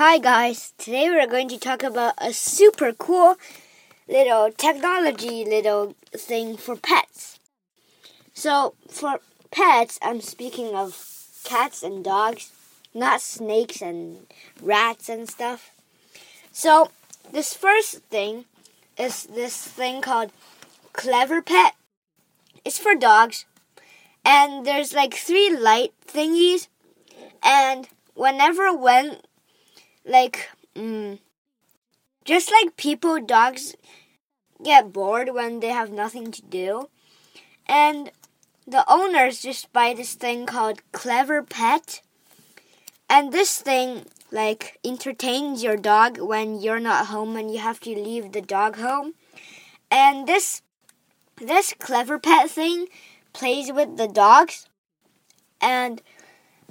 Hi guys, today we're going to talk about a super cool little technology little thing for pets. So, for pets, I'm speaking of cats and dogs, not snakes and rats and stuff. So, this first thing is this thing called Clever Pet. It's for dogs, and there's like three light thingies, and whenever when like mm, just like people dogs get bored when they have nothing to do. And the owners just buy this thing called clever pet. And this thing like entertains your dog when you're not home and you have to leave the dog home. And this this clever pet thing plays with the dogs. And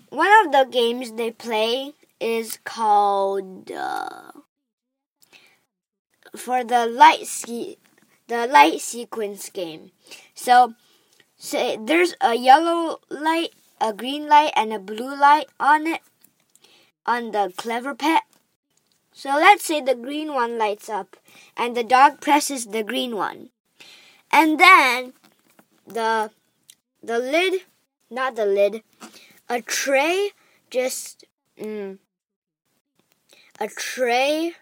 one of the games they play is called uh, for the light se- the light sequence game. So, say there's a yellow light, a green light, and a blue light on it on the clever pet. So let's say the green one lights up, and the dog presses the green one, and then the the lid, not the lid, a tray just mm, a tray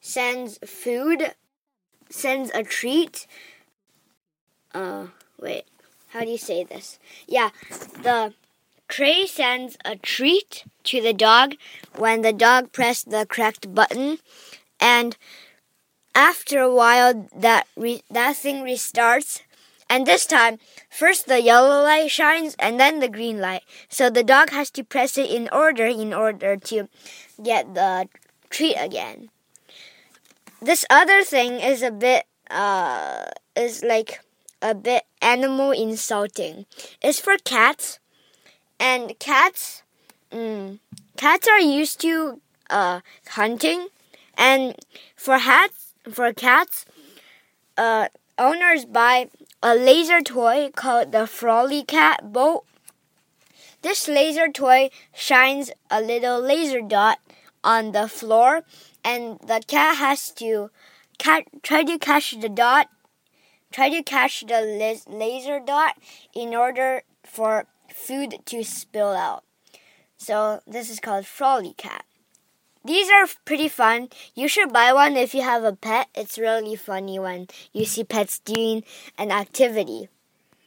sends food sends a treat. Uh wait how do you say this? Yeah the tray sends a treat to the dog when the dog pressed the correct button. And after a while that that thing restarts. And this time, first the yellow light shines and then the green light. So the dog has to press it in order in order to get the treat again. This other thing is a bit uh is like a bit animal insulting. It's for cats and cats mm, cats are used to uh hunting and for hats for cats uh owners buy a laser toy called the FroliCat Bolt. This laser toy shines a little laser dot on the floor, and the cat has to cat, try to catch the dot, try to catch the laser dot in order for food to spill out. So this is called FroliCat. These are pretty fun. You should buy one if you have a pet. It's really funny when you see pets doing an activity.